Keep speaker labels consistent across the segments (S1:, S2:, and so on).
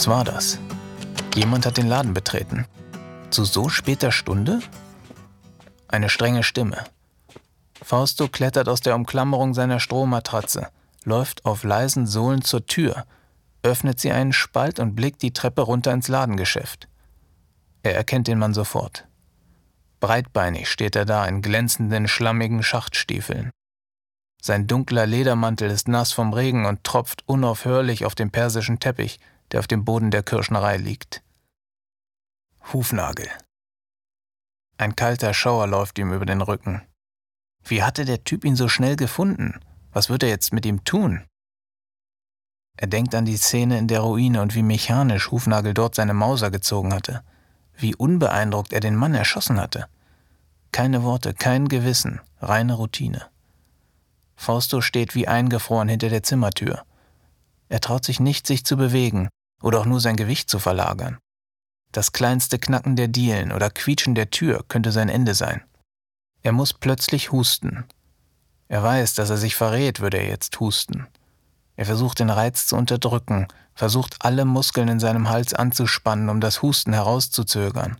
S1: Was war das? Jemand hat den Laden betreten. Zu so später Stunde? Eine strenge Stimme. Fausto klettert aus der Umklammerung seiner Strohmatratze, läuft auf leisen Sohlen zur Tür, öffnet sie einen Spalt und blickt die Treppe runter ins Ladengeschäft. Er erkennt den Mann sofort. Breitbeinig steht er da in glänzenden, schlammigen Schachtstiefeln. Sein dunkler Ledermantel ist nass vom Regen und tropft unaufhörlich auf den persischen Teppich, der auf dem Boden der Kirschnerei liegt. Hufnagel. Ein kalter Schauer läuft ihm über den Rücken. Wie hatte der Typ ihn so schnell gefunden? Was wird er jetzt mit ihm tun? Er denkt an die Szene in der Ruine und wie mechanisch Hufnagel dort seine Mauser gezogen hatte, wie unbeeindruckt er den Mann erschossen hatte. Keine Worte, kein Gewissen, reine Routine. Fausto steht wie eingefroren hinter der Zimmertür. Er traut sich nicht, sich zu bewegen oder auch nur sein Gewicht zu verlagern. Das kleinste Knacken der Dielen oder Quietschen der Tür könnte sein Ende sein. Er muss plötzlich husten. Er weiß, dass er sich verrät, würde er jetzt husten. Er versucht den Reiz zu unterdrücken, versucht alle Muskeln in seinem Hals anzuspannen, um das Husten herauszuzögern.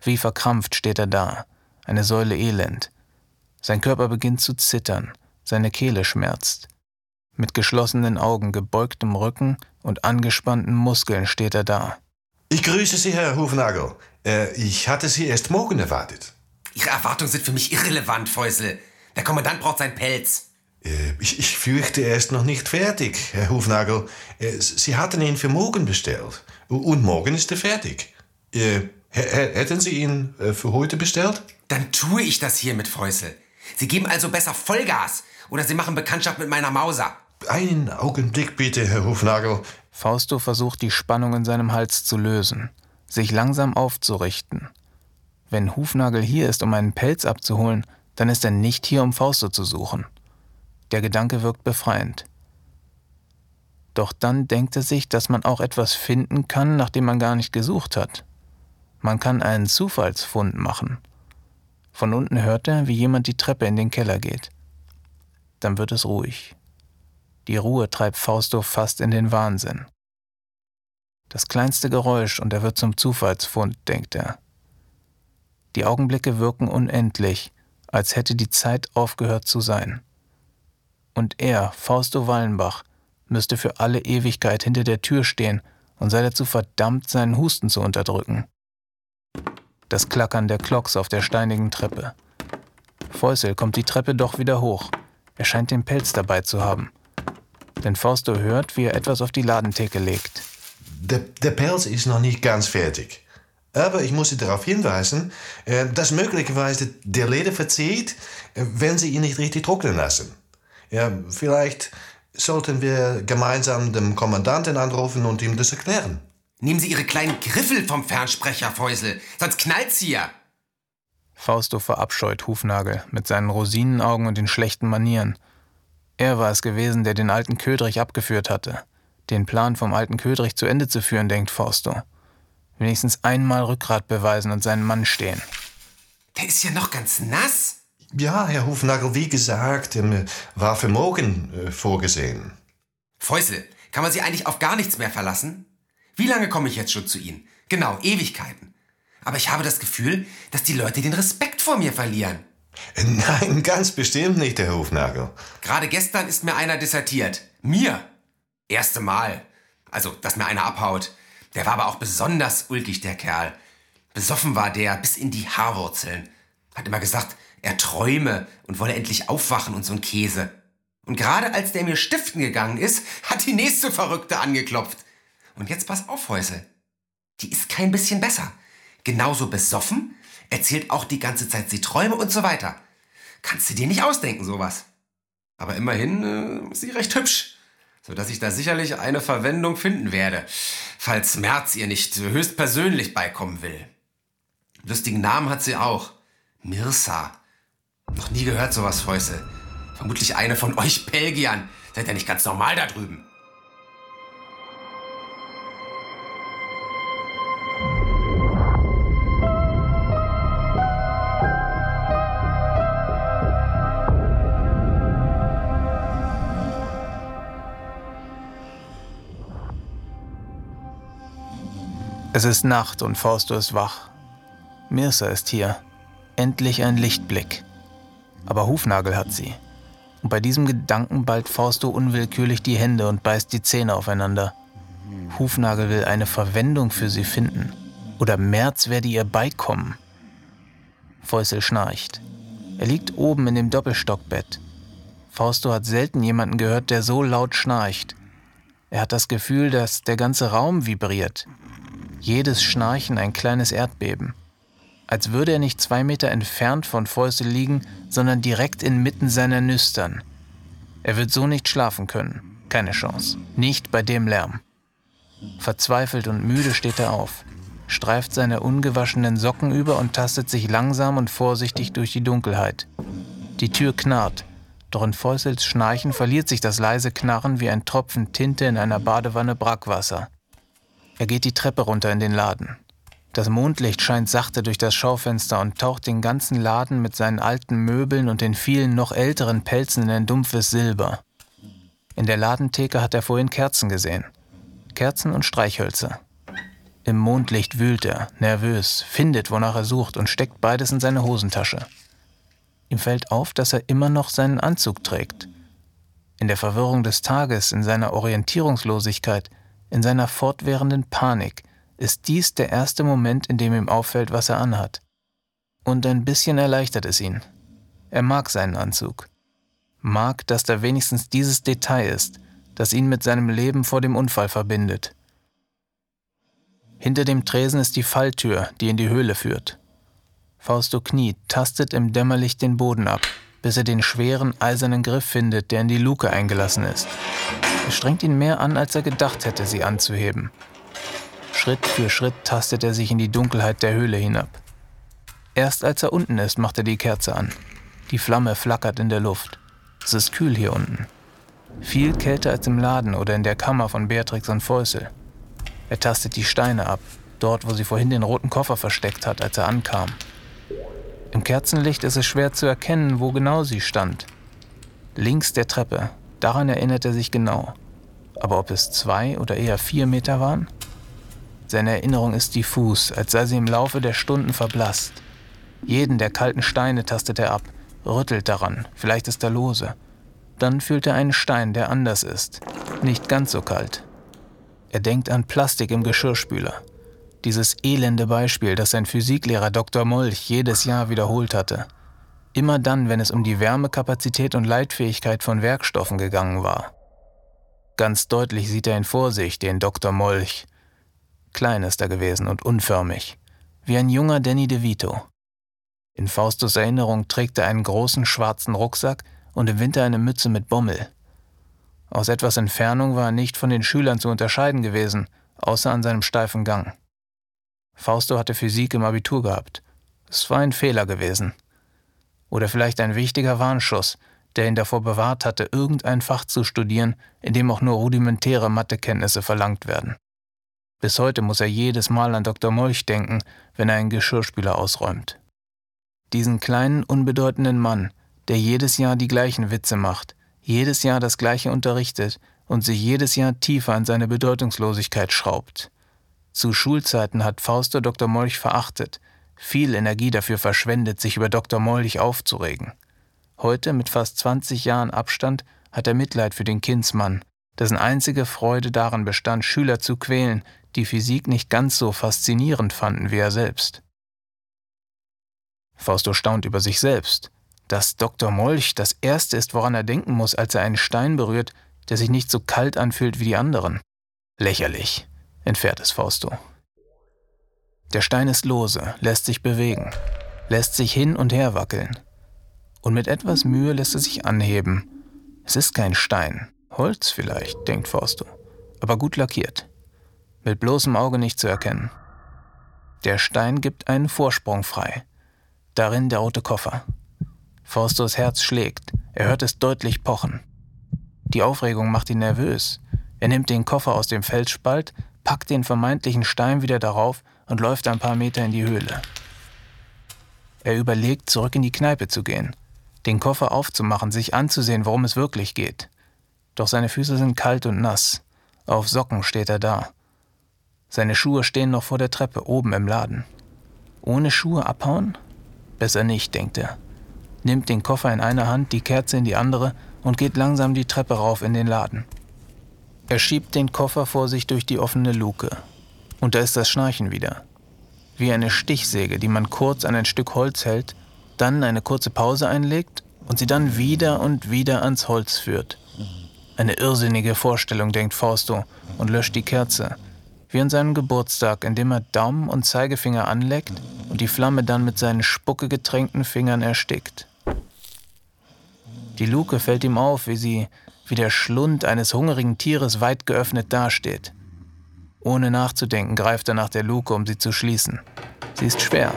S1: Wie verkrampft steht er da, eine Säule Elend. Sein Körper beginnt zu zittern, seine Kehle schmerzt. Mit geschlossenen Augen, gebeugtem Rücken und angespannten Muskeln steht er da.
S2: Ich grüße Sie, Herr Hufnagel. Äh, ich hatte Sie erst morgen erwartet.
S3: Ihre Erwartungen sind für mich irrelevant, Fäusel. Der Kommandant braucht seinen Pelz.
S2: Äh, ich, ich fürchte, er ist noch nicht fertig, Herr Hufnagel. Äh, Sie hatten ihn für morgen bestellt. Und morgen ist er fertig. Äh, hätten Sie ihn für heute bestellt?
S3: Dann tue ich das hier mit Fäusel. Sie geben also besser Vollgas oder Sie machen Bekanntschaft mit meiner Mauser.
S2: Einen Augenblick bitte, Herr Hufnagel.
S1: Fausto versucht die Spannung in seinem Hals zu lösen, sich langsam aufzurichten. Wenn Hufnagel hier ist, um einen Pelz abzuholen, dann ist er nicht hier, um Fausto zu suchen. Der Gedanke wirkt befreiend. Doch dann denkt er sich, dass man auch etwas finden kann, nachdem man gar nicht gesucht hat. Man kann einen Zufallsfund machen. Von unten hört er, wie jemand die Treppe in den Keller geht. Dann wird es ruhig. Die Ruhe treibt Fausto fast in den Wahnsinn. Das kleinste Geräusch und er wird zum Zufallsfund, denkt er. Die Augenblicke wirken unendlich, als hätte die Zeit aufgehört zu sein. Und er, Fausto Wallenbach, müsste für alle Ewigkeit hinter der Tür stehen und sei dazu verdammt, seinen Husten zu unterdrücken das Klackern der Klocks auf der steinigen Treppe. Fäusel kommt die Treppe doch wieder hoch. Er scheint den Pelz dabei zu haben. Denn Fausto hört, wie er etwas auf die Ladentheke legt.
S2: Der, der Pelz ist noch nicht ganz fertig. Aber ich muss Sie darauf hinweisen, äh, dass möglicherweise der Leder verzieht, äh, wenn Sie ihn nicht richtig trocknen lassen. Ja, vielleicht sollten wir gemeinsam dem Kommandanten anrufen und ihm das erklären.
S3: Nehmen Sie Ihre kleinen Griffel vom Fernsprecher, Fäusel, sonst knallt sie ja.
S1: Fausto verabscheut Hufnagel mit seinen Rosinenaugen und den schlechten Manieren. Er war es gewesen, der den alten Ködrich abgeführt hatte. Den Plan vom alten Ködrich zu Ende zu führen, denkt Fausto. Wenigstens einmal Rückgrat beweisen und seinen Mann stehen.
S3: Der ist ja noch ganz nass.
S2: Ja, Herr Hufnagel, wie gesagt, ähm, war für morgen äh, vorgesehen.
S3: Fäusel, kann man Sie eigentlich auf gar nichts mehr verlassen? Wie lange komme ich jetzt schon zu Ihnen? Genau, Ewigkeiten. Aber ich habe das Gefühl, dass die Leute den Respekt vor mir verlieren.
S2: Nein, ganz bestimmt nicht, Herr Hofnagel.
S3: Gerade gestern ist mir einer dissertiert. Mir. Erste Mal. Also, dass mir einer abhaut. Der war aber auch besonders ulkig, der Kerl. Besoffen war der bis in die Haarwurzeln. Hat immer gesagt, er träume und wolle endlich aufwachen und so ein Käse. Und gerade als der mir stiften gegangen ist, hat die nächste Verrückte angeklopft. Und jetzt pass auf, Häusel. Die ist kein bisschen besser. Genauso besoffen, erzählt auch die ganze Zeit sie Träume und so weiter. Kannst du dir nicht ausdenken, sowas. Aber immerhin äh, ist sie recht hübsch, sodass ich da sicherlich eine Verwendung finden werde, falls Merz ihr nicht höchstpersönlich beikommen will. Lustigen Namen hat sie auch. Mirsa. Noch nie gehört sowas, Fäusel. Vermutlich eine von euch Belgiern. Seid ihr nicht ganz normal da drüben?
S1: Es ist Nacht und Fausto ist wach. Mirsa ist hier. Endlich ein Lichtblick. Aber Hufnagel hat sie. Und bei diesem Gedanken ballt Fausto unwillkürlich die Hände und beißt die Zähne aufeinander. Hufnagel will eine Verwendung für sie finden. Oder Merz werde ihr beikommen. Fäusel schnarcht. Er liegt oben in dem Doppelstockbett. Fausto hat selten jemanden gehört, der so laut schnarcht. Er hat das Gefühl, dass der ganze Raum vibriert. Jedes Schnarchen ein kleines Erdbeben. Als würde er nicht zwei Meter entfernt von Fäusel liegen, sondern direkt inmitten seiner Nüstern. Er wird so nicht schlafen können. Keine Chance. Nicht bei dem Lärm. Verzweifelt und müde steht er auf streift seine ungewaschenen Socken über und tastet sich langsam und vorsichtig durch die Dunkelheit. Die Tür knarrt, doch in Fäusels Schnarchen verliert sich das leise Knarren wie ein Tropfen Tinte in einer Badewanne Brackwasser. Er geht die Treppe runter in den Laden. Das Mondlicht scheint sachte durch das Schaufenster und taucht den ganzen Laden mit seinen alten Möbeln und den vielen noch älteren Pelzen in ein dumpfes Silber. In der Ladentheke hat er vorhin Kerzen gesehen. Kerzen und Streichhölzer. Im Mondlicht wühlt er, nervös, findet, wonach er sucht und steckt beides in seine Hosentasche. Ihm fällt auf, dass er immer noch seinen Anzug trägt. In der Verwirrung des Tages, in seiner Orientierungslosigkeit, in seiner fortwährenden Panik ist dies der erste Moment, in dem ihm auffällt, was er anhat. Und ein bisschen erleichtert es ihn. Er mag seinen Anzug. Mag, dass da wenigstens dieses Detail ist, das ihn mit seinem Leben vor dem Unfall verbindet. Hinter dem Tresen ist die Falltür, die in die Höhle führt. Fausto kniet, tastet im Dämmerlicht den Boden ab, bis er den schweren, eisernen Griff findet, der in die Luke eingelassen ist. Es strengt ihn mehr an, als er gedacht hätte, sie anzuheben. Schritt für Schritt tastet er sich in die Dunkelheit der Höhle hinab. Erst als er unten ist, macht er die Kerze an. Die Flamme flackert in der Luft. Es ist kühl hier unten. Viel kälter als im Laden oder in der Kammer von Beatrix und Fäusel. Er tastet die Steine ab, dort, wo sie vorhin den roten Koffer versteckt hat, als er ankam. Im Kerzenlicht ist es schwer zu erkennen, wo genau sie stand. Links der Treppe, daran erinnert er sich genau. Aber ob es zwei oder eher vier Meter waren? Seine Erinnerung ist diffus, als sei sie im Laufe der Stunden verblasst. Jeden der kalten Steine tastet er ab, rüttelt daran, vielleicht ist er lose. Dann fühlt er einen Stein, der anders ist, nicht ganz so kalt, er denkt an Plastik im Geschirrspüler. Dieses elende Beispiel, das sein Physiklehrer Dr. Molch jedes Jahr wiederholt hatte. Immer dann, wenn es um die Wärmekapazität und Leitfähigkeit von Werkstoffen gegangen war. Ganz deutlich sieht er ihn vor sich, den Dr. Molch. Klein ist er gewesen und unförmig, wie ein junger Danny DeVito. In Faustus Erinnerung trägt er einen großen schwarzen Rucksack und im Winter eine Mütze mit Bommel. Aus etwas Entfernung war er nicht von den Schülern zu unterscheiden gewesen, außer an seinem steifen Gang. Fausto hatte Physik im Abitur gehabt. Es war ein Fehler gewesen. Oder vielleicht ein wichtiger Warnschuss, der ihn davor bewahrt hatte, irgendein Fach zu studieren, in dem auch nur rudimentäre Mathekenntnisse verlangt werden. Bis heute muss er jedes Mal an Dr. Molch denken, wenn er einen Geschirrspüler ausräumt. Diesen kleinen, unbedeutenden Mann, der jedes Jahr die gleichen Witze macht, jedes Jahr das Gleiche unterrichtet und sich jedes Jahr tiefer an seine Bedeutungslosigkeit schraubt. Zu Schulzeiten hat Fausto Dr. Molch verachtet, viel Energie dafür verschwendet, sich über Dr. Molch aufzuregen. Heute, mit fast 20 Jahren Abstand, hat er Mitleid für den Kindsmann, dessen einzige Freude darin bestand, Schüler zu quälen, die Physik nicht ganz so faszinierend fanden wie er selbst. Fausto staunt über sich selbst dass Dr. Molch das Erste ist, woran er denken muss, als er einen Stein berührt, der sich nicht so kalt anfühlt wie die anderen. Lächerlich, entfährt es Fausto. Der Stein ist lose, lässt sich bewegen, lässt sich hin und her wackeln. Und mit etwas Mühe lässt er sich anheben. Es ist kein Stein, Holz vielleicht, denkt Fausto, aber gut lackiert. Mit bloßem Auge nicht zu erkennen. Der Stein gibt einen Vorsprung frei. Darin der rote Koffer. Faustos Herz schlägt, er hört es deutlich pochen. Die Aufregung macht ihn nervös. Er nimmt den Koffer aus dem Felsspalt, packt den vermeintlichen Stein wieder darauf und läuft ein paar Meter in die Höhle. Er überlegt, zurück in die Kneipe zu gehen, den Koffer aufzumachen, sich anzusehen, worum es wirklich geht. Doch seine Füße sind kalt und nass. Auf Socken steht er da. Seine Schuhe stehen noch vor der Treppe, oben im Laden. Ohne Schuhe abhauen? Besser nicht, denkt er. Nimmt den Koffer in eine Hand, die Kerze in die andere und geht langsam die Treppe rauf in den Laden. Er schiebt den Koffer vor sich durch die offene Luke. Und da ist das Schnarchen wieder. Wie eine Stichsäge, die man kurz an ein Stück Holz hält, dann eine kurze Pause einlegt und sie dann wieder und wieder ans Holz führt. Eine irrsinnige Vorstellung, denkt Fausto und löscht die Kerze. Wie an seinem Geburtstag, indem er Daumen und Zeigefinger anleckt und die Flamme dann mit seinen spuckegetränkten Fingern erstickt. Die Luke fällt ihm auf, wie sie wie der Schlund eines hungrigen Tieres weit geöffnet dasteht. Ohne nachzudenken greift er nach der Luke, um sie zu schließen. Sie ist schwer.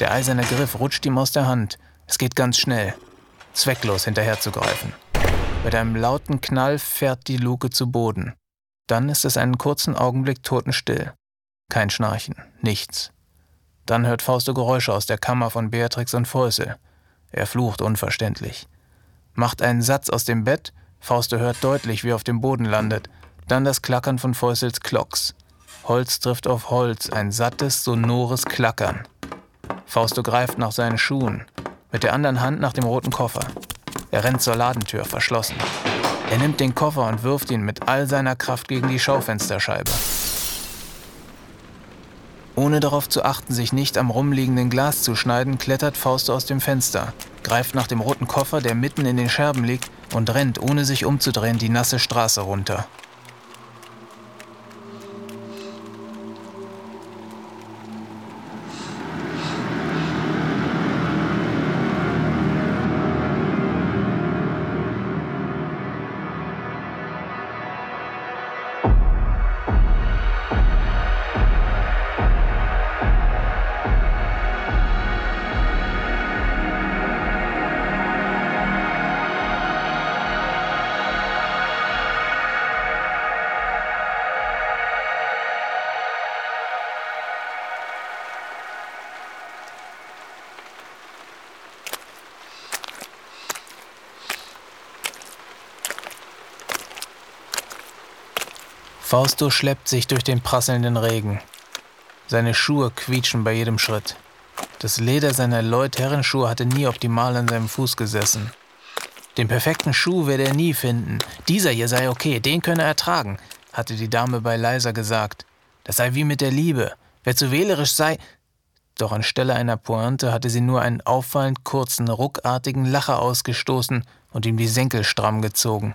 S1: Der eiserne Griff rutscht ihm aus der Hand. Es geht ganz schnell. Zwecklos hinterherzugreifen. Mit einem lauten Knall fährt die Luke zu Boden. Dann ist es einen kurzen Augenblick totenstill. Kein Schnarchen, nichts. Dann hört Fausto Geräusche aus der Kammer von Beatrix und Fäusel. Er flucht unverständlich. Macht einen Satz aus dem Bett, Fausto hört deutlich, wie er auf dem Boden landet. Dann das Klackern von Fäusels Klocks. Holz trifft auf Holz, ein sattes, sonores Klackern. Fausto greift nach seinen Schuhen, mit der anderen Hand nach dem roten Koffer. Er rennt zur Ladentür, verschlossen. Er nimmt den Koffer und wirft ihn mit all seiner Kraft gegen die Schaufensterscheibe. Ohne darauf zu achten, sich nicht am rumliegenden Glas zu schneiden, klettert Fausto aus dem Fenster, greift nach dem roten Koffer, der mitten in den Scherben liegt, und rennt, ohne sich umzudrehen, die nasse Straße runter. Fausto schleppt sich durch den prasselnden Regen. Seine Schuhe quietschen bei jedem Schritt. Das Leder seiner Lloyd-Herrenschuhe hatte nie optimal an seinem Fuß gesessen. Den perfekten Schuh werde er nie finden. Dieser hier sei okay, den könne er tragen, hatte die Dame bei Leiser gesagt. Das sei wie mit der Liebe. Wer zu wählerisch sei. Doch anstelle einer Pointe hatte sie nur einen auffallend kurzen, ruckartigen Lacher ausgestoßen und ihm die Senkel stramm gezogen.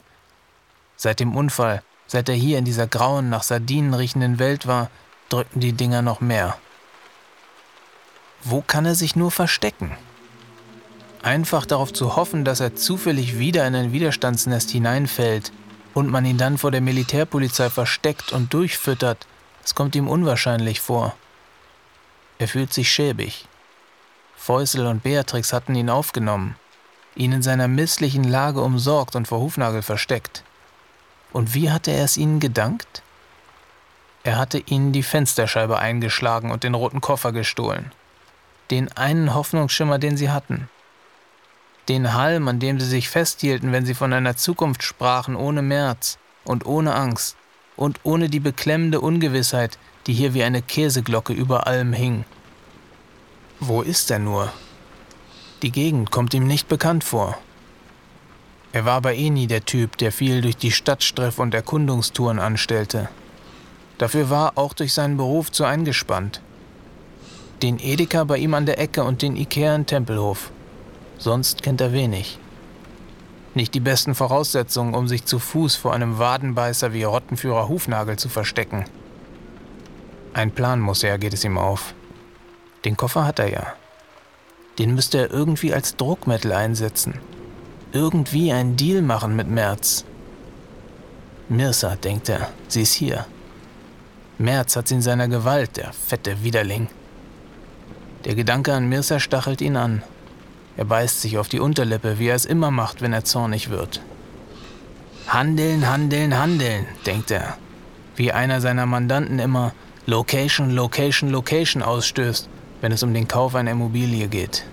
S1: Seit dem Unfall Seit er hier in dieser grauen, nach Sardinen riechenden Welt war, drückten die Dinger noch mehr. Wo kann er sich nur verstecken? Einfach darauf zu hoffen, dass er zufällig wieder in ein Widerstandsnest hineinfällt und man ihn dann vor der Militärpolizei versteckt und durchfüttert, das kommt ihm unwahrscheinlich vor. Er fühlt sich schäbig. Fäusel und Beatrix hatten ihn aufgenommen, ihn in seiner misslichen Lage umsorgt und vor Hufnagel versteckt. Und wie hatte er es ihnen gedankt? Er hatte ihnen die Fensterscheibe eingeschlagen und den roten Koffer gestohlen. Den einen Hoffnungsschimmer, den sie hatten. Den Halm, an dem sie sich festhielten, wenn sie von einer Zukunft sprachen, ohne März und ohne Angst und ohne die beklemmende Ungewissheit, die hier wie eine Käseglocke über allem hing. Wo ist er nur? Die Gegend kommt ihm nicht bekannt vor. Er war aber eh nie der Typ, der viel durch die Stadtstreff und Erkundungstouren anstellte. Dafür war auch durch seinen Beruf zu eingespannt. Den Edeka bei ihm an der Ecke und den Ikea in Tempelhof. Sonst kennt er wenig. Nicht die besten Voraussetzungen, um sich zu Fuß vor einem Wadenbeißer wie Rottenführer Hufnagel zu verstecken. Ein Plan muss er, geht es ihm auf. Den Koffer hat er ja. Den müsste er irgendwie als Druckmittel einsetzen irgendwie einen Deal machen mit Merz. Mirsa, denkt er, sie ist hier. Merz hat sie in seiner Gewalt, der fette Widerling. Der Gedanke an Mirsa stachelt ihn an. Er beißt sich auf die Unterlippe, wie er es immer macht, wenn er zornig wird. Handeln, handeln, handeln, denkt er. Wie einer seiner Mandanten immer Location, Location, Location ausstößt, wenn es um den Kauf einer Immobilie geht.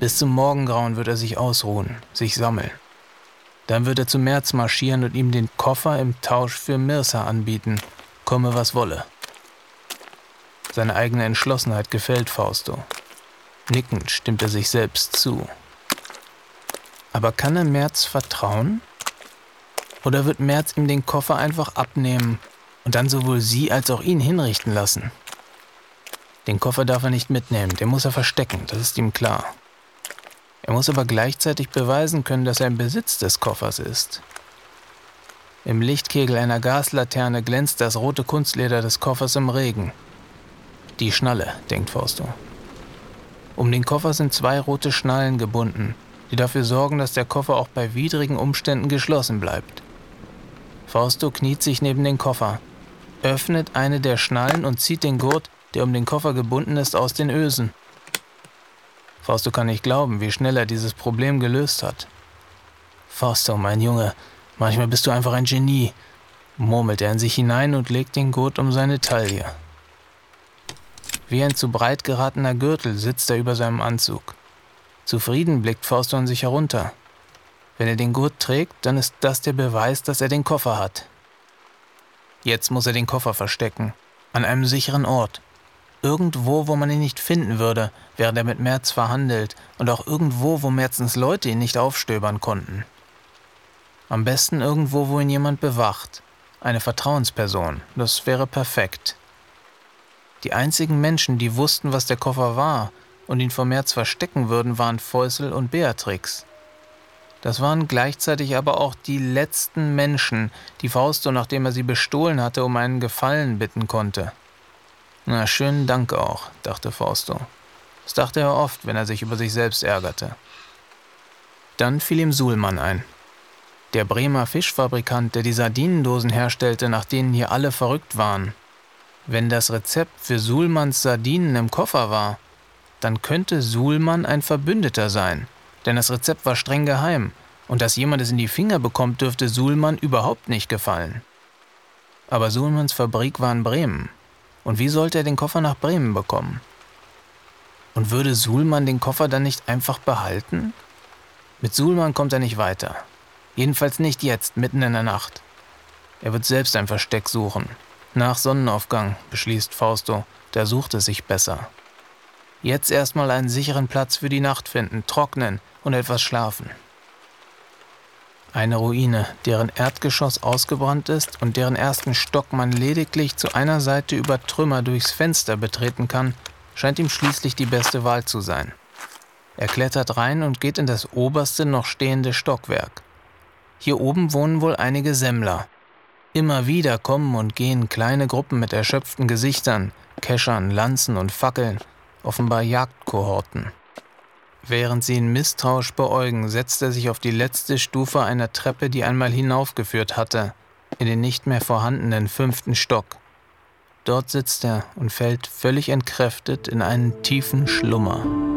S1: Bis zum Morgengrauen wird er sich ausruhen, sich sammeln. Dann wird er zu Merz marschieren und ihm den Koffer im Tausch für Mirsa anbieten, komme was wolle. Seine eigene Entschlossenheit gefällt Fausto. Nickend stimmt er sich selbst zu. Aber kann er Merz vertrauen? Oder wird Merz ihm den Koffer einfach abnehmen und dann sowohl sie als auch ihn hinrichten lassen? Den Koffer darf er nicht mitnehmen, den muss er verstecken, das ist ihm klar. Er muss aber gleichzeitig beweisen können, dass er im Besitz des Koffers ist. Im Lichtkegel einer Gaslaterne glänzt das rote Kunstleder des Koffers im Regen. Die Schnalle, denkt Fausto. Um den Koffer sind zwei rote Schnallen gebunden, die dafür sorgen, dass der Koffer auch bei widrigen Umständen geschlossen bleibt. Fausto kniet sich neben den Koffer, öffnet eine der Schnallen und zieht den Gurt, der um den Koffer gebunden ist, aus den Ösen. Fausto kann nicht glauben, wie schnell er dieses Problem gelöst hat. Fausto, mein Junge, manchmal bist du einfach ein Genie, murmelt er in sich hinein und legt den Gurt um seine Taille. Wie ein zu breit geratener Gürtel sitzt er über seinem Anzug. Zufrieden blickt Fausto an sich herunter. Wenn er den Gurt trägt, dann ist das der Beweis, dass er den Koffer hat. Jetzt muss er den Koffer verstecken, an einem sicheren Ort. Irgendwo, wo man ihn nicht finden würde, während er mit Merz verhandelt, und auch irgendwo, wo Merzens Leute ihn nicht aufstöbern konnten. Am besten irgendwo, wo ihn jemand bewacht. Eine Vertrauensperson. Das wäre perfekt. Die einzigen Menschen, die wussten, was der Koffer war und ihn vor Merz verstecken würden, waren Fäusel und Beatrix. Das waren gleichzeitig aber auch die letzten Menschen, die Fausto, nachdem er sie bestohlen hatte, um einen Gefallen bitten konnte. Na, schönen Dank auch, dachte Fausto. Das dachte er oft, wenn er sich über sich selbst ärgerte. Dann fiel ihm Suhlmann ein. Der Bremer Fischfabrikant, der die Sardinendosen herstellte, nach denen hier alle verrückt waren. Wenn das Rezept für Suhlmanns Sardinen im Koffer war, dann könnte Suhlmann ein Verbündeter sein, denn das Rezept war streng geheim, und dass jemand es in die Finger bekommt, dürfte Suhlmann überhaupt nicht gefallen. Aber Suhlmanns Fabrik war in Bremen. Und wie sollte er den Koffer nach Bremen bekommen? Und würde Suhlmann den Koffer dann nicht einfach behalten? Mit Suhlmann kommt er nicht weiter. Jedenfalls nicht jetzt, mitten in der Nacht. Er wird selbst ein Versteck suchen. Nach Sonnenaufgang, beschließt Fausto, da sucht es sich besser. Jetzt erstmal einen sicheren Platz für die Nacht finden, trocknen und etwas schlafen. Eine Ruine, deren Erdgeschoss ausgebrannt ist und deren ersten Stock man lediglich zu einer Seite über Trümmer durchs Fenster betreten kann, scheint ihm schließlich die beste Wahl zu sein. Er klettert rein und geht in das oberste noch stehende Stockwerk. Hier oben wohnen wohl einige Semmler. Immer wieder kommen und gehen kleine Gruppen mit erschöpften Gesichtern, Keschern, Lanzen und Fackeln, offenbar Jagdkohorten. Während sie ihn misstrauisch beäugen, setzt er sich auf die letzte Stufe einer Treppe, die einmal hinaufgeführt hatte, in den nicht mehr vorhandenen fünften Stock. Dort sitzt er und fällt völlig entkräftet in einen tiefen Schlummer.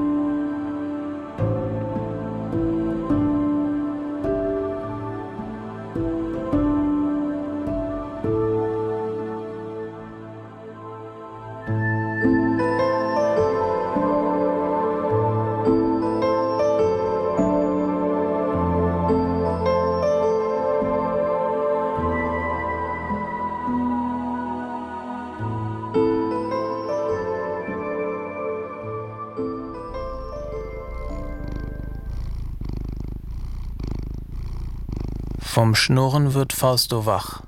S1: Schnurren wird Fausto wach.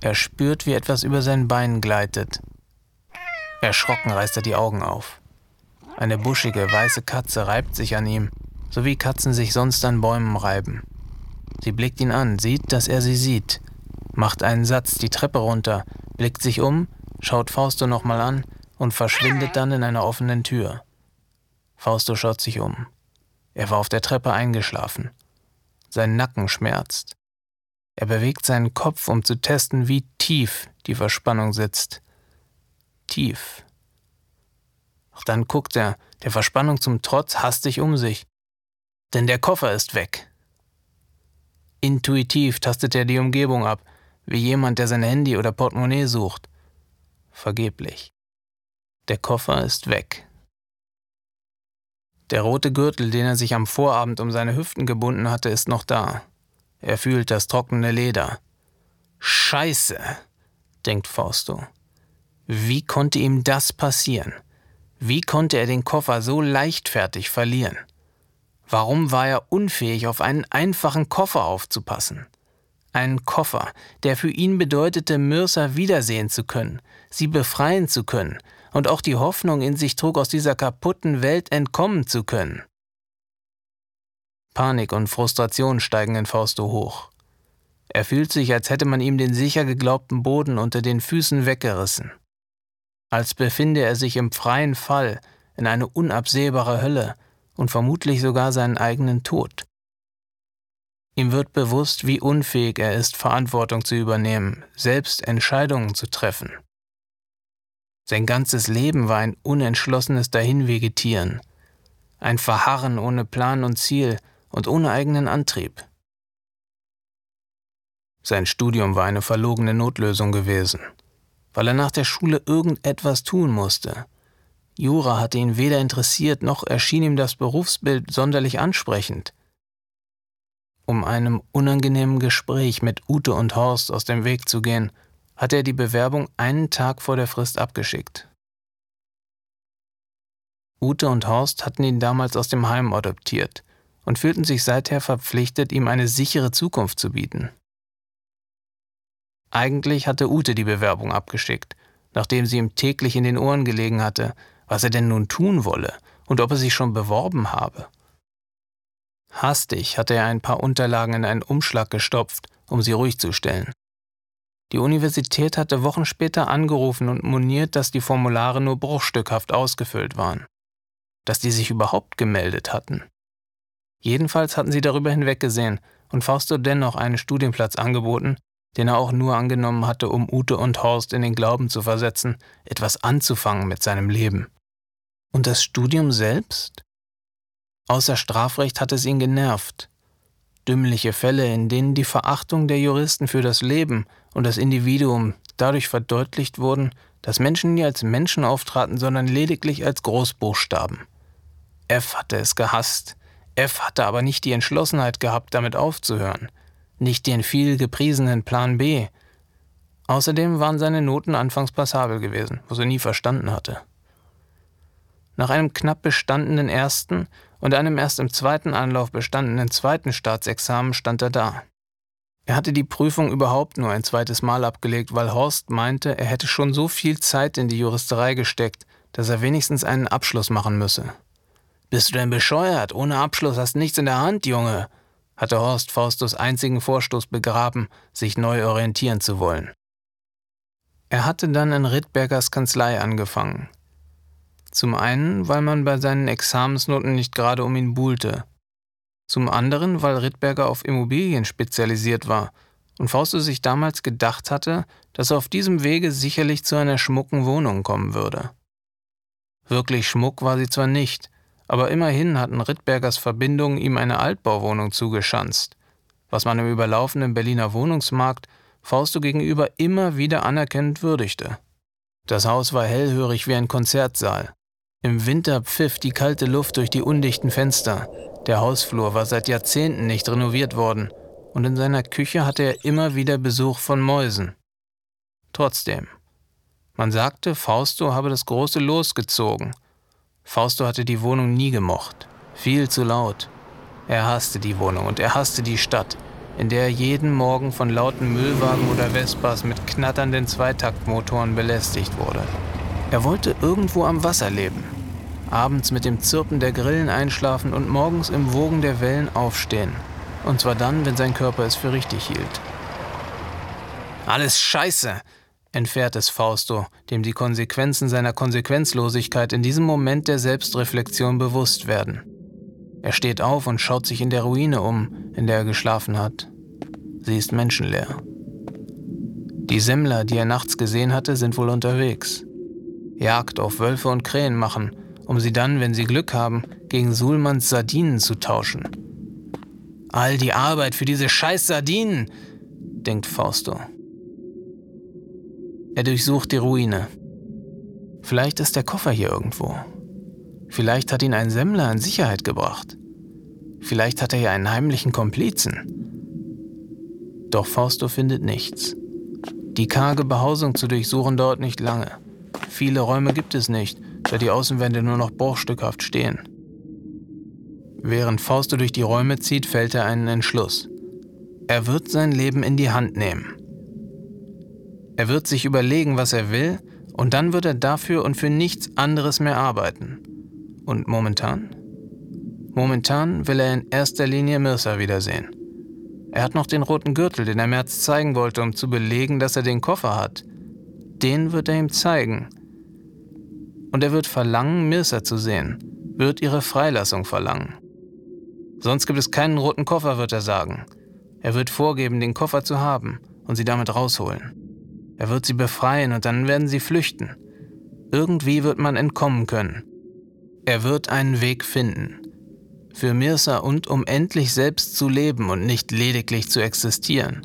S1: Er spürt, wie etwas über sein Bein gleitet. Erschrocken reißt er die Augen auf. Eine buschige, weiße Katze reibt sich an ihm, so wie Katzen sich sonst an Bäumen reiben. Sie blickt ihn an, sieht, dass er sie sieht, macht einen Satz die Treppe runter, blickt sich um, schaut Fausto nochmal an und verschwindet dann in einer offenen Tür. Fausto schaut sich um. Er war auf der Treppe eingeschlafen. Sein Nacken schmerzt. Er bewegt seinen Kopf, um zu testen, wie tief die Verspannung sitzt. Tief. Doch dann guckt er, der Verspannung zum Trotz, hastig um sich. Denn der Koffer ist weg. Intuitiv tastet er die Umgebung ab, wie jemand, der sein Handy oder Portemonnaie sucht. Vergeblich. Der Koffer ist weg. Der rote Gürtel, den er sich am Vorabend um seine Hüften gebunden hatte, ist noch da. Er fühlt das trockene Leder. Scheiße! denkt Fausto. Wie konnte ihm das passieren? Wie konnte er den Koffer so leichtfertig verlieren? Warum war er unfähig, auf einen einfachen Koffer aufzupassen? Einen Koffer, der für ihn bedeutete, Mürser wiedersehen zu können, sie befreien zu können und auch die Hoffnung in sich trug, aus dieser kaputten Welt entkommen zu können. Panik und Frustration steigen in Fausto hoch. Er fühlt sich, als hätte man ihm den sicher geglaubten Boden unter den Füßen weggerissen. Als befinde er sich im freien Fall in eine unabsehbare Hölle, und vermutlich sogar seinen eigenen Tod. Ihm wird bewusst, wie unfähig er ist, Verantwortung zu übernehmen, selbst Entscheidungen zu treffen. Sein ganzes Leben war ein unentschlossenes Dahinvegetieren, ein Verharren ohne Plan und Ziel und ohne eigenen Antrieb. Sein Studium war eine verlogene Notlösung gewesen, weil er nach der Schule irgendetwas tun musste, Jura hatte ihn weder interessiert, noch erschien ihm das Berufsbild sonderlich ansprechend. Um einem unangenehmen Gespräch mit Ute und Horst aus dem Weg zu gehen, hatte er die Bewerbung einen Tag vor der Frist abgeschickt. Ute und Horst hatten ihn damals aus dem Heim adoptiert und fühlten sich seither verpflichtet, ihm eine sichere Zukunft zu bieten. Eigentlich hatte Ute die Bewerbung abgeschickt, nachdem sie ihm täglich in den Ohren gelegen hatte, was er denn nun tun wolle und ob er sich schon beworben habe. Hastig hatte er ein paar Unterlagen in einen Umschlag gestopft, um sie ruhig zu stellen. Die Universität hatte Wochen später angerufen und moniert, dass die Formulare nur bruchstückhaft ausgefüllt waren, dass die sich überhaupt gemeldet hatten. Jedenfalls hatten sie darüber hinweggesehen und Fausto dennoch einen Studienplatz angeboten, den er auch nur angenommen hatte, um Ute und Horst in den Glauben zu versetzen, etwas anzufangen mit seinem Leben. Und das Studium selbst? Außer Strafrecht hat es ihn genervt. Dümmliche Fälle, in denen die Verachtung der Juristen für das Leben und das Individuum dadurch verdeutlicht wurden, dass Menschen nie als Menschen auftraten, sondern lediglich als Großbuchstaben. F hatte es gehasst. F hatte aber nicht die Entschlossenheit gehabt, damit aufzuhören. Nicht den viel gepriesenen Plan B. Außerdem waren seine Noten anfangs passabel gewesen, was er nie verstanden hatte. Nach einem knapp bestandenen ersten und einem erst im zweiten Anlauf bestandenen zweiten Staatsexamen stand er da. Er hatte die Prüfung überhaupt nur ein zweites Mal abgelegt, weil Horst meinte, er hätte schon so viel Zeit in die Juristerei gesteckt, dass er wenigstens einen Abschluss machen müsse. Bist du denn bescheuert? Ohne Abschluss hast nichts in der Hand, Junge, hatte Horst Faustus einzigen Vorstoß begraben, sich neu orientieren zu wollen. Er hatte dann in Rittbergers Kanzlei angefangen, zum einen, weil man bei seinen Examensnoten nicht gerade um ihn buhlte. Zum anderen, weil Rittberger auf Immobilien spezialisiert war und Fausto sich damals gedacht hatte, dass er auf diesem Wege sicherlich zu einer schmucken Wohnung kommen würde. Wirklich Schmuck war sie zwar nicht, aber immerhin hatten Rittbergers Verbindungen ihm eine Altbauwohnung zugeschanzt, was man im überlaufenden Berliner Wohnungsmarkt Fausto gegenüber immer wieder anerkennend würdigte. Das Haus war hellhörig wie ein Konzertsaal. Im Winter pfiff die kalte Luft durch die undichten Fenster. Der Hausflur war seit Jahrzehnten nicht renoviert worden und in seiner Küche hatte er immer wieder Besuch von Mäusen. Trotzdem, man sagte, Fausto habe das große Los gezogen. Fausto hatte die Wohnung nie gemocht, viel zu laut. Er hasste die Wohnung und er hasste die Stadt, in der er jeden Morgen von lauten Müllwagen oder Vespas mit knatternden Zweitaktmotoren belästigt wurde. Er wollte irgendwo am Wasser leben, abends mit dem Zirpen der Grillen einschlafen und morgens im Wogen der Wellen aufstehen. Und zwar dann, wenn sein Körper es für richtig hielt. Alles Scheiße, entfährt es Fausto, dem die Konsequenzen seiner Konsequenzlosigkeit in diesem Moment der Selbstreflexion bewusst werden. Er steht auf und schaut sich in der Ruine um, in der er geschlafen hat. Sie ist menschenleer. Die Semmler, die er nachts gesehen hatte, sind wohl unterwegs. Jagd auf Wölfe und Krähen machen, um sie dann, wenn sie Glück haben, gegen Suhlmanns Sardinen zu tauschen. All die Arbeit für diese scheiß Sardinen, denkt Fausto. Er durchsucht die Ruine. Vielleicht ist der Koffer hier irgendwo. Vielleicht hat ihn ein Semmler in Sicherheit gebracht. Vielleicht hat er hier einen heimlichen Komplizen. Doch Fausto findet nichts. Die karge Behausung zu durchsuchen dauert nicht lange. Viele Räume gibt es nicht, da die Außenwände nur noch bruchstückhaft stehen. Während Fausto durch die Räume zieht, fällt er einen Entschluss. Er wird sein Leben in die Hand nehmen. Er wird sich überlegen, was er will, und dann wird er dafür und für nichts anderes mehr arbeiten. Und momentan? Momentan will er in erster Linie Mirsa wiedersehen. Er hat noch den roten Gürtel, den er Merz zeigen wollte, um zu belegen, dass er den Koffer hat. Den wird er ihm zeigen. Und er wird verlangen, Mirsa zu sehen, wird ihre Freilassung verlangen. Sonst gibt es keinen roten Koffer, wird er sagen. Er wird vorgeben, den Koffer zu haben und sie damit rausholen. Er wird sie befreien und dann werden sie flüchten. Irgendwie wird man entkommen können. Er wird einen Weg finden. Für Mirsa und um endlich selbst zu leben und nicht lediglich zu existieren.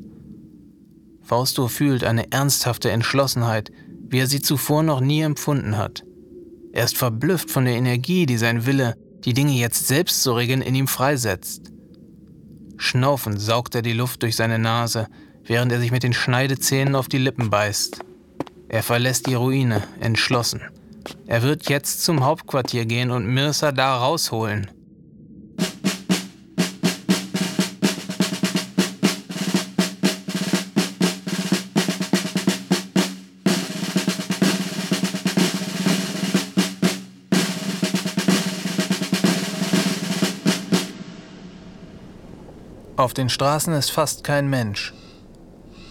S1: Fausto fühlt eine ernsthafte Entschlossenheit, wie er sie zuvor noch nie empfunden hat. Er ist verblüfft von der Energie, die sein Wille, die Dinge jetzt selbst zu regeln, in ihm freisetzt. Schnaufend saugt er die Luft durch seine Nase, während er sich mit den Schneidezähnen auf die Lippen beißt. Er verlässt die Ruine, entschlossen. Er wird jetzt zum Hauptquartier gehen und Mirsa da rausholen. Auf den Straßen ist fast kein Mensch.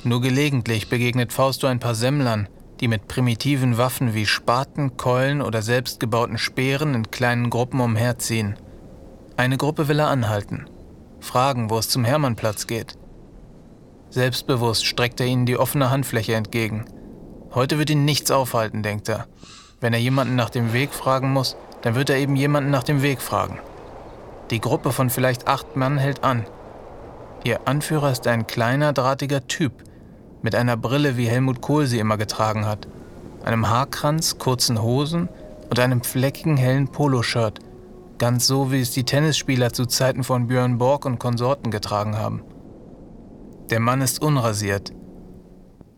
S1: Nur gelegentlich begegnet Fausto ein paar Semmlern, die mit primitiven Waffen wie Spaten, Keulen oder selbstgebauten Speeren in kleinen Gruppen umherziehen. Eine Gruppe will er anhalten, fragen, wo es zum Hermannplatz geht. Selbstbewusst streckt er ihnen die offene Handfläche entgegen. Heute wird ihn nichts aufhalten, denkt er. Wenn er jemanden nach dem Weg fragen muss, dann wird er eben jemanden nach dem Weg fragen. Die Gruppe von vielleicht acht Mann hält an. Ihr Anführer ist ein kleiner, drahtiger Typ mit einer Brille, wie Helmut Kohl sie immer getragen hat, einem Haarkranz, kurzen Hosen und einem fleckigen hellen Poloshirt, ganz so wie es die Tennisspieler zu Zeiten von Björn Borg und Konsorten getragen haben. Der Mann ist unrasiert,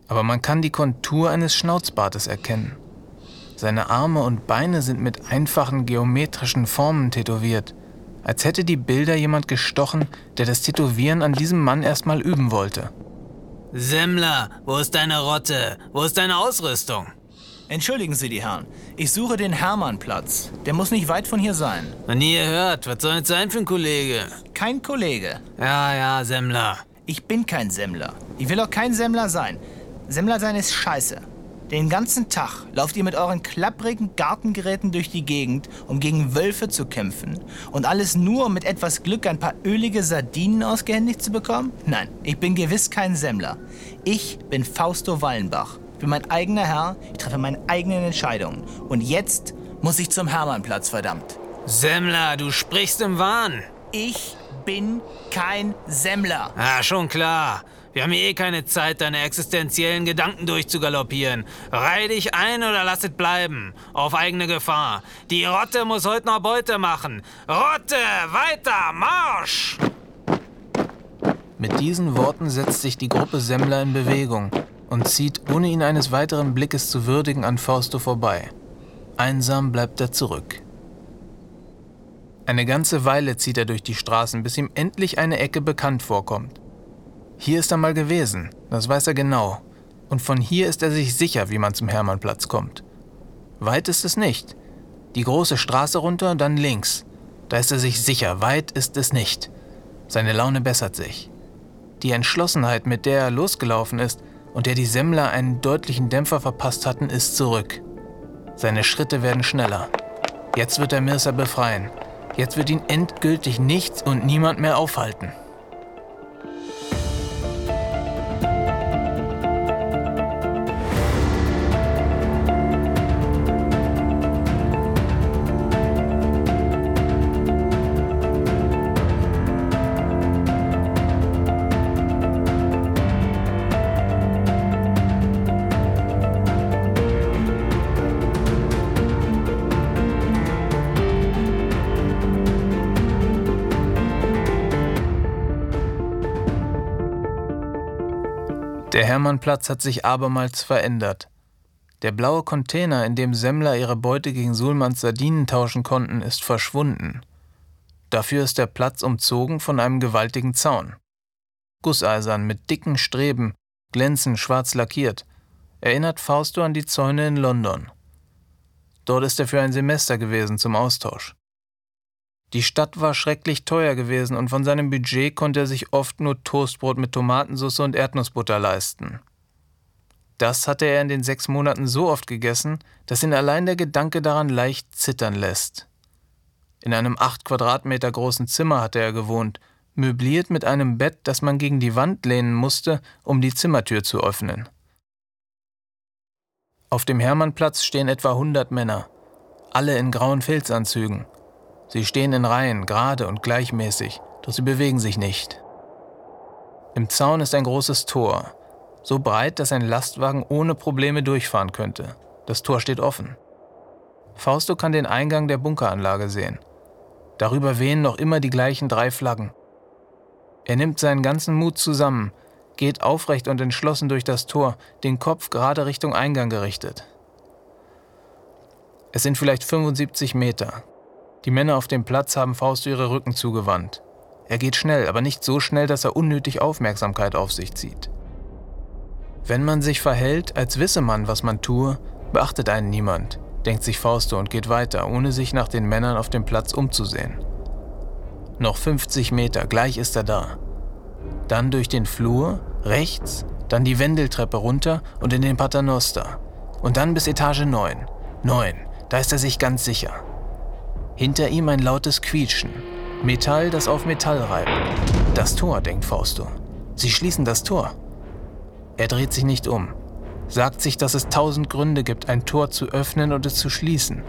S1: aber man kann die Kontur eines Schnauzbartes erkennen. Seine Arme und Beine sind mit einfachen geometrischen Formen tätowiert als hätte die Bilder jemand gestochen, der das Tätowieren an diesem Mann erstmal üben wollte.
S4: Semmler, wo ist deine Rotte? Wo ist deine Ausrüstung?
S5: Entschuldigen Sie die Herren, ich suche den Hermannplatz. Der muss nicht weit von hier sein.
S4: Noch nie gehört. Was soll das sein für ein Kollege?
S5: Kein Kollege.
S4: Ja, ja, Semmler.
S5: Ich bin kein Semmler. Ich will auch kein Semmler sein. Semmler sein ist scheiße. Den ganzen Tag lauft ihr mit euren klapprigen Gartengeräten durch die Gegend, um gegen Wölfe zu kämpfen. Und alles nur, um mit etwas Glück ein paar ölige Sardinen ausgehändigt zu bekommen? Nein, ich bin gewiss kein Semmler. Ich bin Fausto Wallenbach. Ich bin mein eigener Herr, ich treffe meine eigenen Entscheidungen. Und jetzt muss ich zum Hermannplatz, verdammt.
S4: Semmler, du sprichst im Wahn.
S5: Ich bin kein Semmler.
S4: Ah, schon klar. Wir haben eh keine Zeit, deine existenziellen Gedanken durchzugaloppieren. Reih dich ein oder lass es bleiben. Auf eigene Gefahr. Die Rotte muss heute noch Beute machen. Rotte, weiter, Marsch!
S1: Mit diesen Worten setzt sich die Gruppe Semmler in Bewegung und zieht, ohne ihn eines weiteren Blickes zu würdigen, an Fausto vorbei. Einsam bleibt er zurück. Eine ganze Weile zieht er durch die Straßen, bis ihm endlich eine Ecke bekannt vorkommt. Hier ist er mal gewesen, das weiß er genau. Und von hier ist er sich sicher, wie man zum Hermannplatz kommt. Weit ist es nicht. Die große Straße runter, dann links. Da ist er sich sicher, weit ist es nicht. Seine Laune bessert sich. Die Entschlossenheit, mit der er losgelaufen ist und der die Semmler einen deutlichen Dämpfer verpasst hatten, ist zurück. Seine Schritte werden schneller. Jetzt wird er Mirsa befreien. Jetzt wird ihn endgültig nichts und niemand mehr aufhalten. Hermannplatz hat sich abermals verändert. Der blaue Container, in dem Semmler ihre Beute gegen Suhlmanns Sardinen tauschen konnten, ist verschwunden. Dafür ist der Platz umzogen von einem gewaltigen Zaun. Gusseisern mit dicken Streben, glänzend schwarz lackiert, erinnert Fausto an die Zäune in London. Dort ist er für ein Semester gewesen zum Austausch. Die Stadt war schrecklich teuer gewesen und von seinem Budget konnte er sich oft nur Toastbrot mit Tomatensauce und Erdnussbutter leisten. Das hatte er in den sechs Monaten so oft gegessen, dass ihn allein der Gedanke daran leicht zittern lässt. In einem acht Quadratmeter großen Zimmer hatte er gewohnt, möbliert mit einem Bett, das man gegen die Wand lehnen musste, um die Zimmertür zu öffnen. Auf dem Hermannplatz stehen etwa 100 Männer, alle in grauen Filzanzügen. Sie stehen in Reihen, gerade und gleichmäßig, doch sie bewegen sich nicht. Im Zaun ist ein großes Tor, so breit, dass ein Lastwagen ohne Probleme durchfahren könnte. Das Tor steht offen. Fausto kann den Eingang der Bunkeranlage sehen. Darüber wehen noch immer die gleichen drei Flaggen. Er nimmt seinen ganzen Mut zusammen, geht aufrecht und entschlossen durch das Tor, den Kopf gerade Richtung Eingang gerichtet. Es sind vielleicht 75 Meter, die Männer auf dem Platz haben Fausto ihre Rücken zugewandt. Er geht schnell, aber nicht so schnell, dass er unnötig Aufmerksamkeit auf sich zieht. Wenn man sich verhält, als wisse man, was man tue, beachtet einen niemand, denkt sich Fausto und geht weiter, ohne sich nach den Männern auf dem Platz umzusehen. Noch 50 Meter, gleich ist er da. Dann durch den Flur, rechts, dann die Wendeltreppe runter und in den Paternoster. Und dann bis Etage 9. 9, da ist er sich ganz sicher. Hinter ihm ein lautes Quietschen. Metall, das auf Metall reibt. Das Tor, denkt Fausto. Sie schließen das Tor. Er dreht sich nicht um, sagt sich, dass es tausend Gründe gibt, ein Tor zu öffnen und es zu schließen.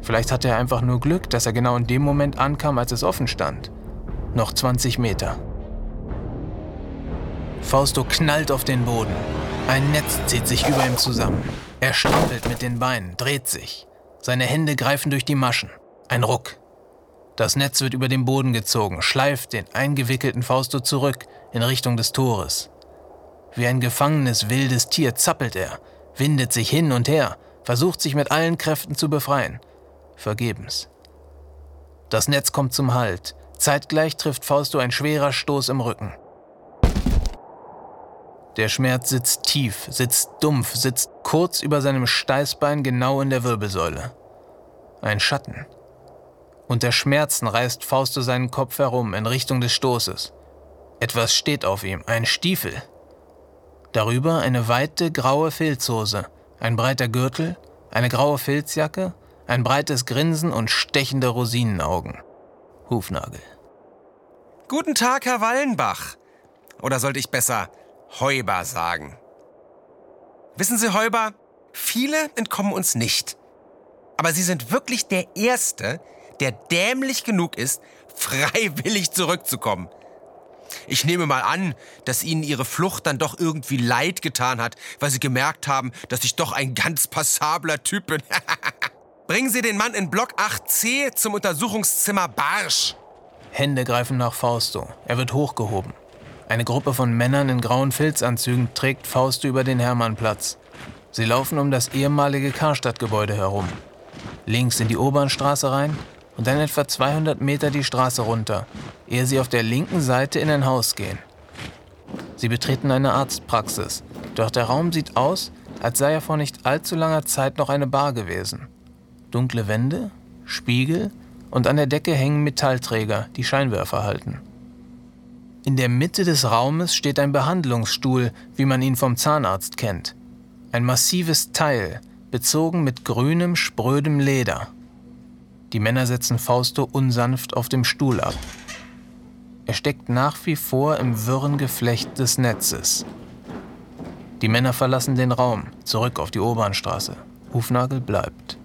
S1: Vielleicht hatte er einfach nur Glück, dass er genau in dem Moment ankam, als es offen stand. Noch 20 Meter. Fausto knallt auf den Boden. Ein Netz zieht sich über ihm zusammen. Er strampelt mit den Beinen, dreht sich. Seine Hände greifen durch die Maschen. Ein Ruck. Das Netz wird über den Boden gezogen, schleift den eingewickelten Fausto zurück in Richtung des Tores. Wie ein gefangenes wildes Tier zappelt er, windet sich hin und her, versucht sich mit allen Kräften zu befreien. Vergebens. Das Netz kommt zum Halt. Zeitgleich trifft Fausto ein schwerer Stoß im Rücken. Der Schmerz sitzt tief, sitzt dumpf, sitzt kurz über seinem Steißbein genau in der Wirbelsäule. Ein Schatten, unter Schmerzen reißt Fausto seinen Kopf herum in Richtung des Stoßes. Etwas steht auf ihm, ein Stiefel. Darüber eine weite graue Filzhose, ein breiter Gürtel, eine graue Filzjacke, ein breites Grinsen und stechende Rosinenaugen. Hufnagel.
S3: Guten Tag, Herr Wallenbach. Oder sollte ich besser Heuber sagen? Wissen Sie, Heuber, viele entkommen uns nicht. Aber Sie sind wirklich der Erste, der dämlich genug ist, freiwillig zurückzukommen. Ich nehme mal an, dass Ihnen Ihre Flucht dann doch irgendwie leid getan hat, weil Sie gemerkt haben, dass ich doch ein ganz passabler Typ bin. Bringen Sie den Mann in Block 8c zum Untersuchungszimmer Barsch.
S1: Hände greifen nach Fausto. Er wird hochgehoben. Eine Gruppe von Männern in grauen Filzanzügen trägt Fausto über den Hermannplatz. Sie laufen um das ehemalige Karstadtgebäude herum. Links in die Obernstraße rein, und dann etwa 200 Meter die Straße runter, ehe sie auf der linken Seite in ein Haus gehen. Sie betreten eine Arztpraxis, doch der Raum sieht aus, als sei er vor nicht allzu langer Zeit noch eine Bar gewesen. Dunkle Wände, Spiegel und an der Decke hängen Metallträger, die Scheinwerfer halten. In der Mitte des Raumes steht ein Behandlungsstuhl, wie man ihn vom Zahnarzt kennt. Ein massives Teil, bezogen mit grünem, sprödem Leder. Die Männer setzen Fausto unsanft auf dem Stuhl ab. Er steckt nach wie vor im wirren Geflecht des Netzes. Die Männer verlassen den Raum, zurück auf die Obernstraße. Hufnagel bleibt.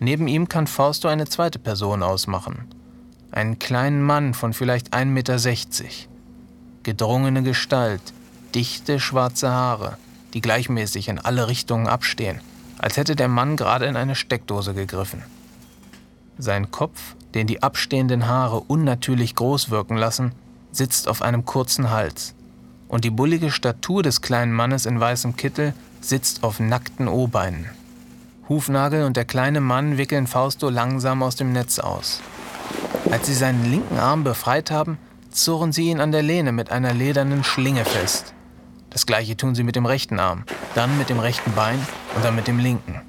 S1: Neben ihm kann Fausto eine zweite Person ausmachen. Einen kleinen Mann von vielleicht 1,60 Meter. Gedrungene Gestalt, dichte schwarze Haare, die gleichmäßig in alle Richtungen abstehen, als hätte der Mann gerade in eine Steckdose gegriffen. Sein Kopf, den die abstehenden Haare unnatürlich groß wirken lassen, sitzt auf einem kurzen Hals. und die bullige Statur des kleinen Mannes in weißem Kittel sitzt auf nackten O-Beinen. Hufnagel und der kleine Mann wickeln Fausto langsam aus dem Netz aus. Als sie seinen linken Arm befreit haben, zurren sie ihn an der Lehne mit einer ledernen Schlinge fest. Das gleiche tun sie mit dem rechten Arm, dann mit dem rechten Bein und dann mit dem linken.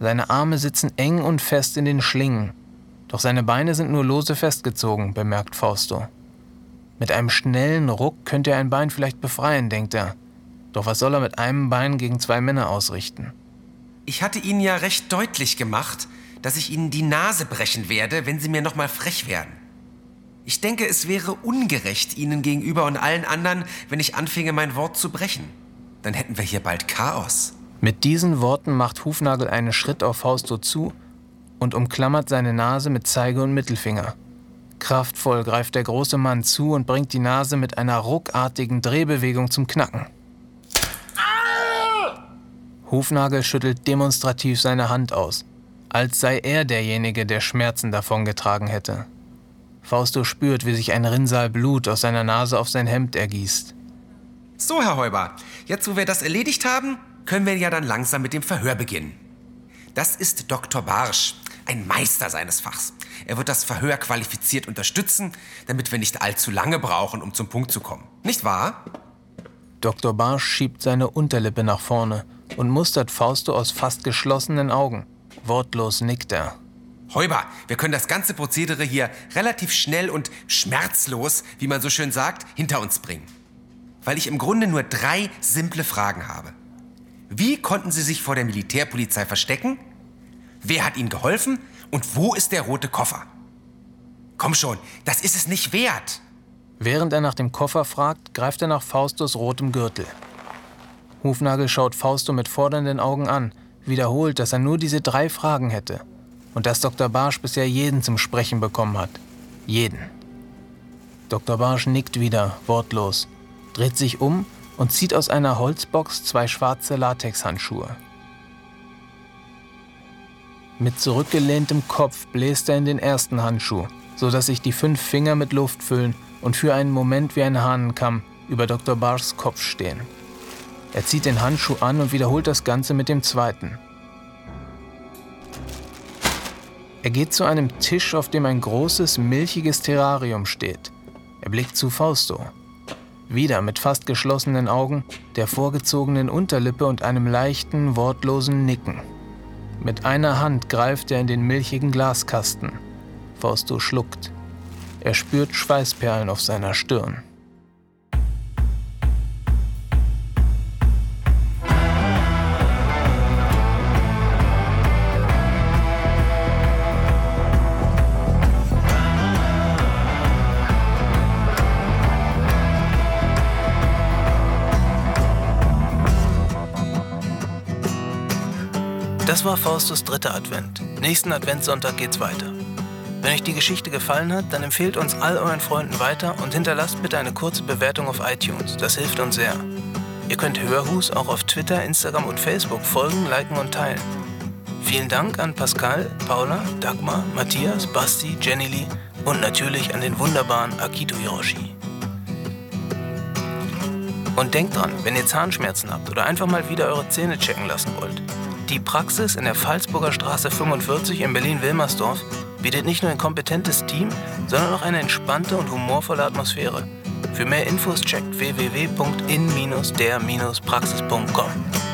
S1: Seine Arme sitzen eng und fest in den Schlingen, doch seine Beine sind nur lose festgezogen, bemerkt Fausto. Mit einem schnellen Ruck könnte er ein Bein vielleicht befreien, denkt er. Doch was soll er mit einem Bein gegen zwei Männer ausrichten?
S3: Ich hatte Ihnen ja recht deutlich gemacht, dass ich Ihnen die Nase brechen werde, wenn Sie mir noch mal frech werden. Ich denke, es wäre ungerecht Ihnen gegenüber und allen anderen, wenn ich anfinge, mein Wort zu brechen. Dann hätten wir hier bald Chaos.
S1: Mit diesen Worten macht Hufnagel einen Schritt auf Fausto zu und umklammert seine Nase mit Zeige und Mittelfinger. Kraftvoll greift der große Mann zu und bringt die Nase mit einer ruckartigen Drehbewegung zum Knacken. Hufnagel schüttelt demonstrativ seine Hand aus, als sei er derjenige, der Schmerzen davongetragen hätte. Fausto spürt, wie sich ein Rinnsal Blut aus seiner Nase auf sein Hemd ergießt.
S3: So, Herr Heuber, jetzt wo wir das erledigt haben, können wir ja dann langsam mit dem Verhör beginnen. Das ist Dr. Barsch, ein Meister seines Fachs. Er wird das Verhör qualifiziert unterstützen, damit wir nicht allzu lange brauchen, um zum Punkt zu kommen. Nicht wahr?
S1: Dr. Barsch schiebt seine Unterlippe nach vorne und mustert Fausto aus fast geschlossenen Augen. Wortlos nickt er.
S3: Heuber, wir können das ganze Prozedere hier relativ schnell und schmerzlos, wie man so schön sagt, hinter uns bringen. Weil ich im Grunde nur drei simple Fragen habe. Wie konnten Sie sich vor der Militärpolizei verstecken? Wer hat Ihnen geholfen? Und wo ist der rote Koffer? Komm schon, das ist es nicht wert.
S1: Während er nach dem Koffer fragt, greift er nach Faustos rotem Gürtel. Hufnagel schaut Fausto mit fordernden Augen an, wiederholt, dass er nur diese drei Fragen hätte und dass Dr. Barsch bisher jeden zum Sprechen bekommen hat. Jeden. Dr. Barsch nickt wieder, wortlos, dreht sich um und zieht aus einer Holzbox zwei schwarze Latexhandschuhe. Mit zurückgelehntem Kopf bläst er in den ersten Handschuh, sodass sich die fünf Finger mit Luft füllen und für einen Moment wie ein Hahnenkamm über Dr. Barschs Kopf stehen. Er zieht den Handschuh an und wiederholt das Ganze mit dem zweiten. Er geht zu einem Tisch, auf dem ein großes, milchiges Terrarium steht. Er blickt zu Fausto. Wieder mit fast geschlossenen Augen, der vorgezogenen Unterlippe und einem leichten, wortlosen Nicken. Mit einer Hand greift er in den milchigen Glaskasten. Fausto schluckt. Er spürt Schweißperlen auf seiner Stirn. Das war Faustus dritter Advent. Nächsten Adventssonntag geht's weiter. Wenn euch die Geschichte gefallen hat, dann empfehlt uns all euren Freunden weiter und hinterlasst bitte eine kurze Bewertung auf iTunes. Das hilft uns sehr. Ihr könnt Hörhus auch auf Twitter, Instagram und Facebook folgen, liken und teilen. Vielen Dank an Pascal, Paula, Dagmar, Matthias, Basti, Jenny Lee und natürlich an den wunderbaren Akito Hiroshi. Und denkt dran, wenn ihr Zahnschmerzen habt oder einfach mal wieder eure Zähne checken lassen wollt, die Praxis in der Pfalzburger Straße 45 in Berlin-Wilmersdorf bietet nicht nur ein kompetentes Team, sondern auch eine entspannte und humorvolle Atmosphäre. Für mehr Infos checkt www.in-der-praxis.com.